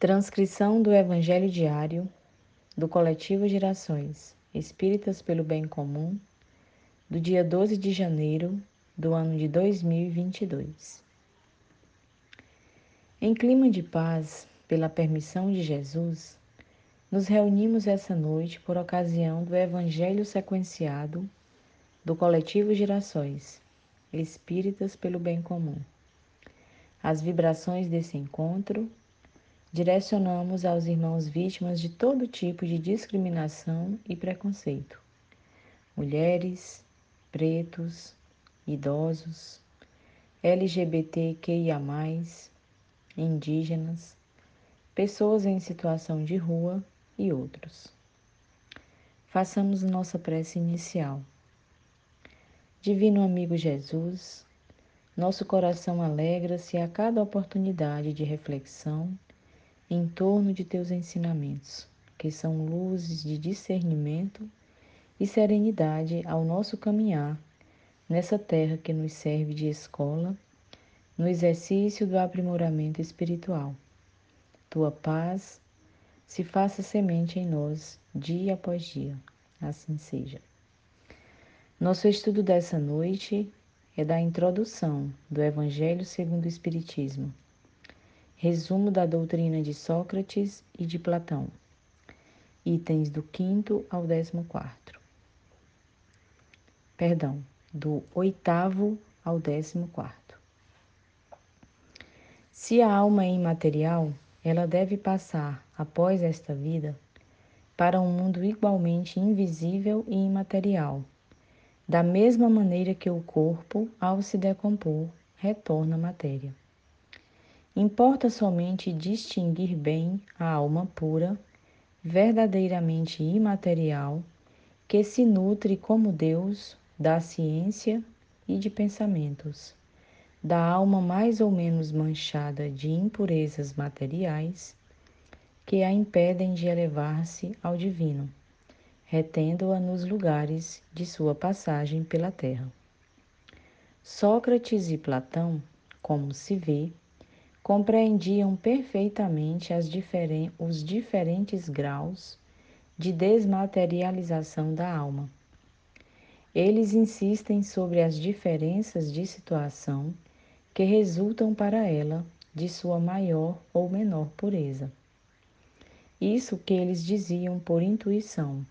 Transcrição do Evangelho Diário do Coletivo Gerações Espíritas pelo Bem Comum, do dia 12 de janeiro do ano de 2022. Em clima de paz, pela permissão de Jesus, nos reunimos essa noite por ocasião do Evangelho sequenciado do Coletivo Gerações Espíritas pelo Bem Comum. As vibrações desse encontro direcionamos aos irmãos vítimas de todo tipo de discriminação e preconceito: mulheres, pretos, idosos, LGBTQIA, indígenas, pessoas em situação de rua e outros. Façamos nossa prece inicial. Divino amigo Jesus, nosso coração alegra-se a cada oportunidade de reflexão em torno de teus ensinamentos, que são luzes de discernimento e serenidade ao nosso caminhar nessa terra que nos serve de escola no exercício do aprimoramento espiritual. Tua paz se faça semente em nós dia após dia. Assim seja. Nosso estudo dessa noite é da introdução do Evangelho segundo o Espiritismo Resumo da doutrina de Sócrates e de Platão. Itens do quinto ao décimo quarto. Perdão, do oitavo ao décimo quarto. Se a alma é imaterial, ela deve passar, após esta vida, para um mundo igualmente invisível e imaterial, da mesma maneira que o corpo, ao se decompor, retorna à matéria. Importa somente distinguir bem a alma pura, verdadeiramente imaterial, que se nutre como Deus da ciência e de pensamentos, da alma mais ou menos manchada de impurezas materiais, que a impedem de elevar-se ao divino, retendo-a nos lugares de sua passagem pela terra. Sócrates e Platão, como se vê, compreendiam perfeitamente diferen os diferentes graus de desmaterialização da alma. Eles insistem sobre as diferenças de situação que resultam para ela de sua maior ou menor pureza. Isso que eles diziam por intuição,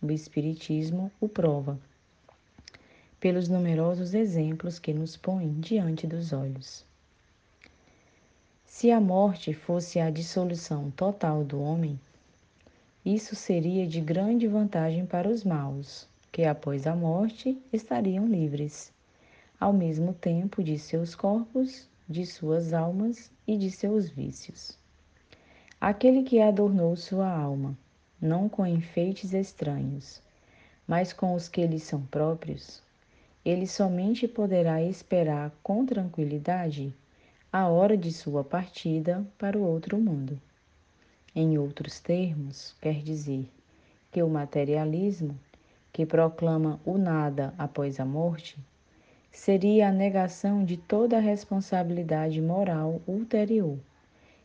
o Espiritismo o prova, pelos numerosos exemplos que nos põem diante dos olhos. Se a morte fosse a dissolução total do homem, isso seria de grande vantagem para os maus, que após a morte estariam livres, ao mesmo tempo de seus corpos, de suas almas e de seus vícios. Aquele que adornou sua alma, não com enfeites estranhos, mas com os que lhe são próprios, ele somente poderá esperar com tranquilidade a hora de sua partida para o outro mundo. Em outros termos, quer dizer que o materialismo, que proclama o nada após a morte, seria a negação de toda a responsabilidade moral ulterior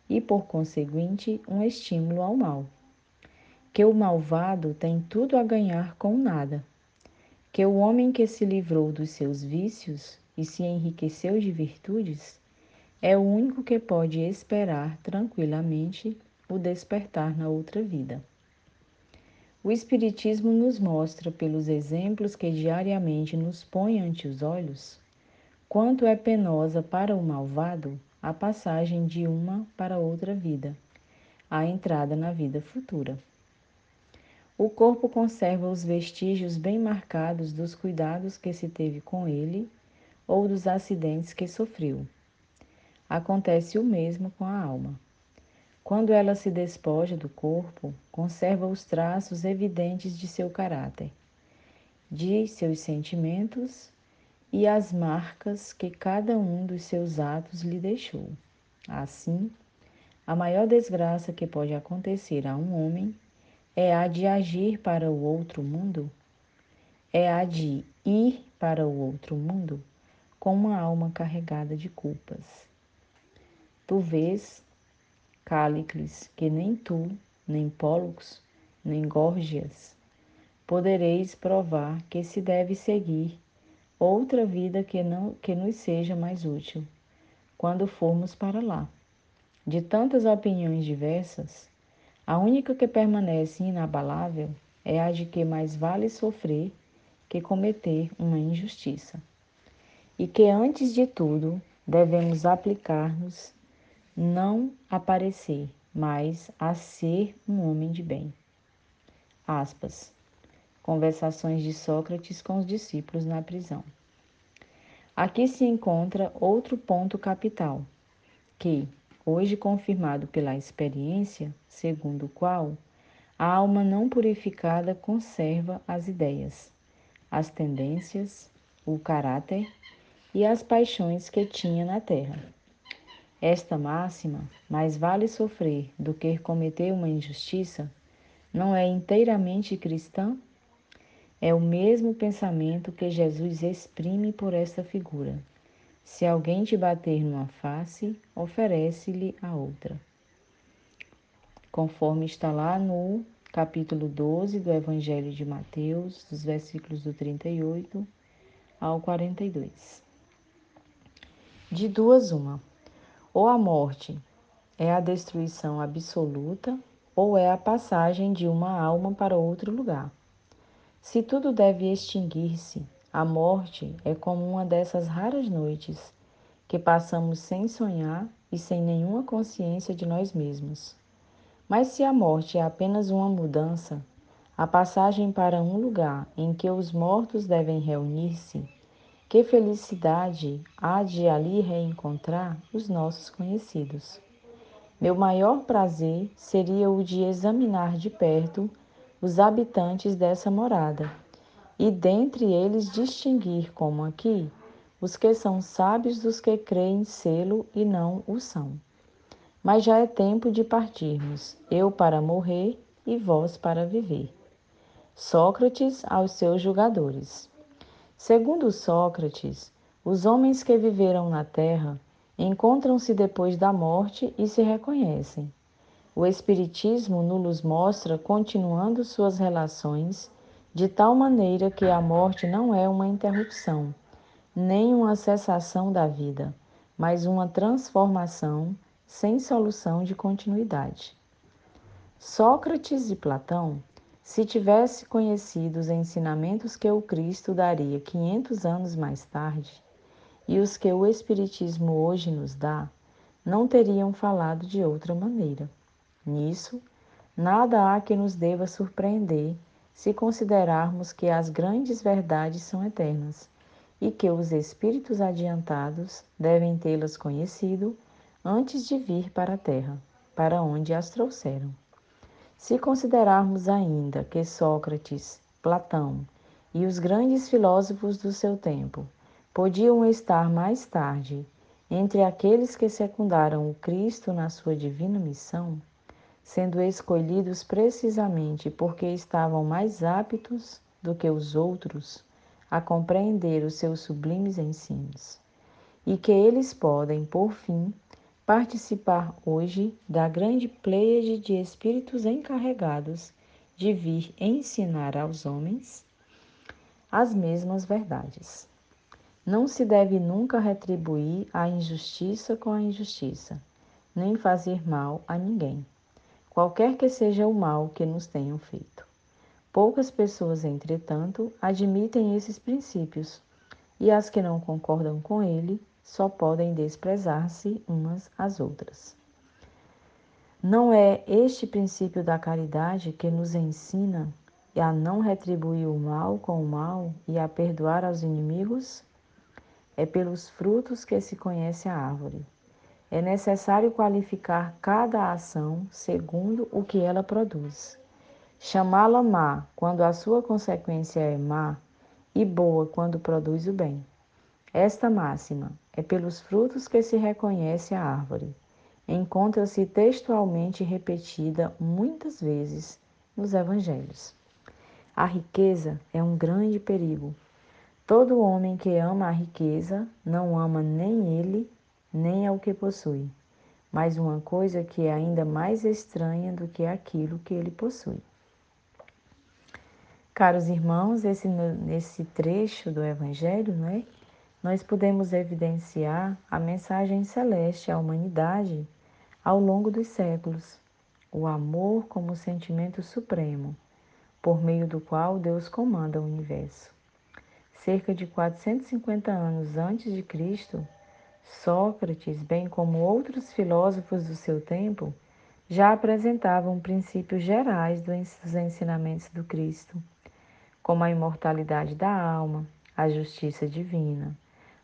e, por conseguinte, um estímulo ao mal. Que o malvado tem tudo a ganhar com nada. Que o homem que se livrou dos seus vícios e se enriqueceu de virtudes é o único que pode esperar tranquilamente o despertar na outra vida. O Espiritismo nos mostra, pelos exemplos que diariamente nos põe ante os olhos, quanto é penosa para o malvado a passagem de uma para outra vida, a entrada na vida futura. O corpo conserva os vestígios bem marcados dos cuidados que se teve com ele ou dos acidentes que sofreu Acontece o mesmo com a alma. Quando ela se despoja do corpo, conserva os traços evidentes de seu caráter, de seus sentimentos e as marcas que cada um dos seus atos lhe deixou. Assim, a maior desgraça que pode acontecer a um homem é a de agir para o outro mundo, é a de ir para o outro mundo com uma alma carregada de culpas. Tu vês Cállicles, que nem tu, nem Pólux, nem Górgias, podereis provar que se deve seguir outra vida que, não, que nos seja mais útil, quando formos para lá. De tantas opiniões diversas, a única que permanece inabalável é a de que mais vale sofrer que cometer uma injustiça. E que, antes de tudo, devemos aplicar-nos não a parecer, mas a ser um homem de bem. Aspas. Conversações de Sócrates com os discípulos na prisão. Aqui se encontra outro ponto capital, que, hoje confirmado pela experiência, segundo o qual a alma não purificada conserva as ideias, as tendências, o caráter e as paixões que tinha na terra. Esta máxima, mais vale sofrer do que cometer uma injustiça, não é inteiramente cristã? É o mesmo pensamento que Jesus exprime por esta figura. Se alguém te bater numa face, oferece-lhe a outra. Conforme está lá no capítulo 12 do Evangelho de Mateus, dos versículos do 38 ao 42. De duas, uma. Ou a morte é a destruição absoluta, ou é a passagem de uma alma para outro lugar. Se tudo deve extinguir-se, a morte é como uma dessas raras noites que passamos sem sonhar e sem nenhuma consciência de nós mesmos. Mas se a morte é apenas uma mudança, a passagem para um lugar em que os mortos devem reunir-se, que felicidade há de ali reencontrar os nossos conhecidos. Meu maior prazer seria o de examinar de perto os habitantes dessa morada, e dentre eles distinguir, como aqui, os que são sábios dos que creem sê-lo e não o são. Mas já é tempo de partirmos, eu para morrer e vós para viver. Sócrates aos seus julgadores. Segundo Sócrates, os homens que viveram na terra encontram-se depois da morte e se reconhecem. O Espiritismo nos mostra continuando suas relações de tal maneira que a morte não é uma interrupção, nem uma cessação da vida, mas uma transformação sem solução de continuidade. Sócrates e Platão, se tivesse conhecido os ensinamentos que o Cristo daria 500 anos mais tarde e os que o Espiritismo hoje nos dá, não teriam falado de outra maneira. Nisso, nada há que nos deva surpreender se considerarmos que as grandes verdades são eternas e que os espíritos adiantados devem tê-las conhecido antes de vir para a Terra, para onde as trouxeram. Se considerarmos ainda que Sócrates, Platão e os grandes filósofos do seu tempo podiam estar mais tarde entre aqueles que secundaram o Cristo na sua divina missão, sendo escolhidos precisamente porque estavam mais aptos do que os outros a compreender os seus sublimes ensinos, e que eles podem, por fim, participar hoje da grande pleiade de espíritos encarregados de vir ensinar aos homens as mesmas verdades. Não se deve nunca retribuir a injustiça com a injustiça, nem fazer mal a ninguém qualquer que seja o mal que nos tenham feito. Poucas pessoas, entretanto, admitem esses princípios, e as que não concordam com ele só podem desprezar-se umas às outras. Não é este princípio da caridade que nos ensina a não retribuir o mal com o mal e a perdoar aos inimigos? É pelos frutos que se conhece a árvore. É necessário qualificar cada ação segundo o que ela produz. Chamá-la má quando a sua consequência é má e boa quando produz o bem. Esta máxima é pelos frutos que se reconhece a árvore. Encontra-se textualmente repetida muitas vezes nos evangelhos. A riqueza é um grande perigo. Todo homem que ama a riqueza não ama nem ele nem ao que possui, mas uma coisa que é ainda mais estranha do que aquilo que ele possui. Caros irmãos, esse, nesse trecho do Evangelho, né, nós podemos evidenciar a mensagem celeste à humanidade ao longo dos séculos, o amor como sentimento supremo, por meio do qual Deus comanda o universo. Cerca de 450 anos antes de Cristo, Sócrates, bem como outros filósofos do seu tempo, já apresentavam princípios gerais dos ensinamentos do Cristo, como a imortalidade da alma, a justiça divina,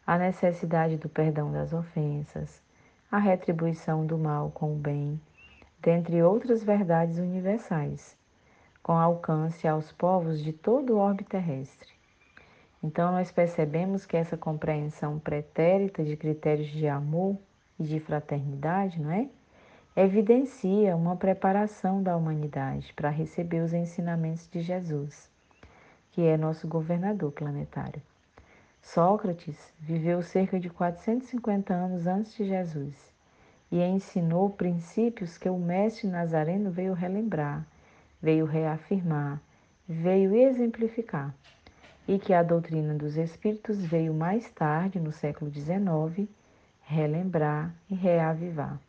a necessidade do perdão das ofensas, a retribuição do mal com o bem, dentre outras verdades universais, com alcance aos povos de todo o orbe terrestre. Então, nós percebemos que essa compreensão pretérita de critérios de amor e de fraternidade, não é? Evidencia uma preparação da humanidade para receber os ensinamentos de Jesus, que é nosso governador planetário. Sócrates viveu cerca de 450 anos antes de Jesus e ensinou princípios que o mestre Nazareno veio relembrar, veio reafirmar, veio exemplificar e que a doutrina dos espíritos veio mais tarde, no século XIX, relembrar e reavivar.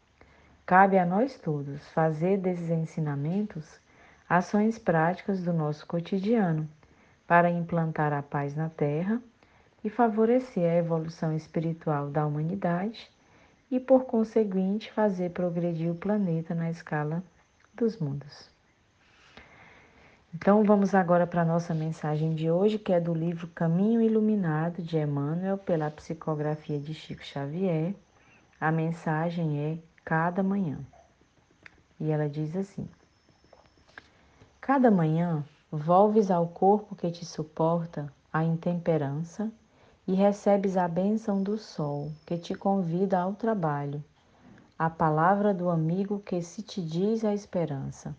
Cabe a nós todos fazer desses ensinamentos ações práticas do nosso cotidiano para implantar a paz na Terra e favorecer a evolução espiritual da humanidade e, por conseguinte, fazer progredir o planeta na escala dos mundos. Então vamos agora para a nossa mensagem de hoje, que é do livro Caminho Iluminado de Emmanuel, pela psicografia de Chico Xavier. A mensagem é Cada Manhã. E ela diz assim: Cada manhã volves ao corpo que te suporta a intemperança e recebes a bênção do sol que te convida ao trabalho, a palavra do amigo que se te diz a esperança.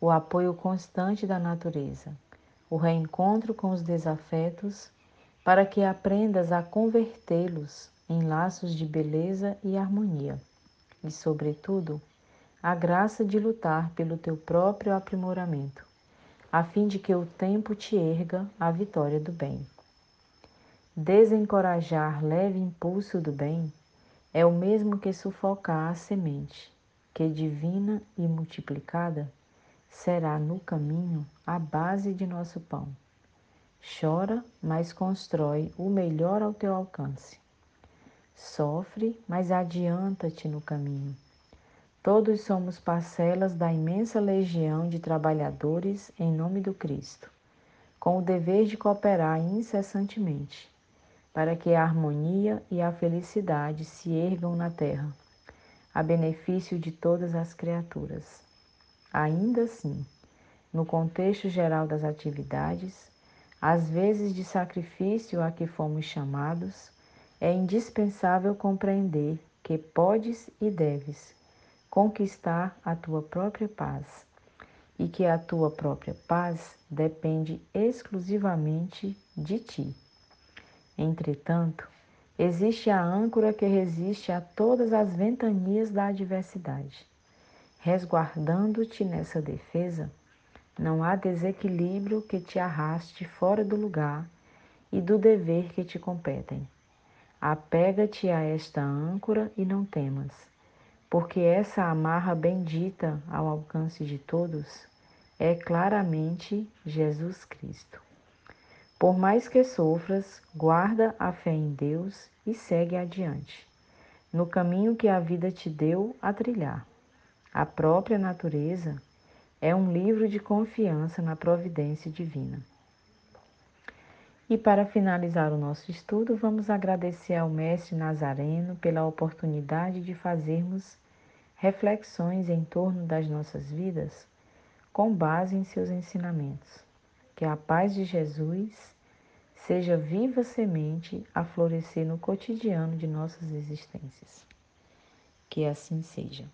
O apoio constante da natureza, o reencontro com os desafetos, para que aprendas a convertê-los em laços de beleza e harmonia, e, sobretudo, a graça de lutar pelo teu próprio aprimoramento, a fim de que o tempo te erga a vitória do bem. Desencorajar leve impulso do bem é o mesmo que sufocar a semente, que divina e multiplicada será no caminho a base de nosso pão. Chora, mas constrói o melhor ao teu alcance. Sofre, mas adianta-te no caminho. Todos somos parcelas da imensa legião de trabalhadores em nome do Cristo, com o dever de cooperar incessantemente, para que a harmonia e a felicidade se ergam na terra, a benefício de todas as criaturas. Ainda assim, no contexto geral das atividades, às vezes de sacrifício a que fomos chamados, é indispensável compreender que podes e deves conquistar a tua própria paz e que a tua própria paz depende exclusivamente de ti. Entretanto, existe a âncora que resiste a todas as ventanias da adversidade resguardando-te nessa defesa, não há desequilíbrio que te arraste fora do lugar e do dever que te competem. Apega-te a esta âncora e não temas, porque essa amarra bendita ao alcance de todos é claramente Jesus Cristo. Por mais que sofras, guarda a fé em Deus e segue adiante, no caminho que a vida te deu a trilhar. A própria natureza é um livro de confiança na providência divina. E para finalizar o nosso estudo, vamos agradecer ao Mestre Nazareno pela oportunidade de fazermos reflexões em torno das nossas vidas com base em seus ensinamentos. Que a paz de Jesus seja viva semente a florescer no cotidiano de nossas existências. Que assim seja.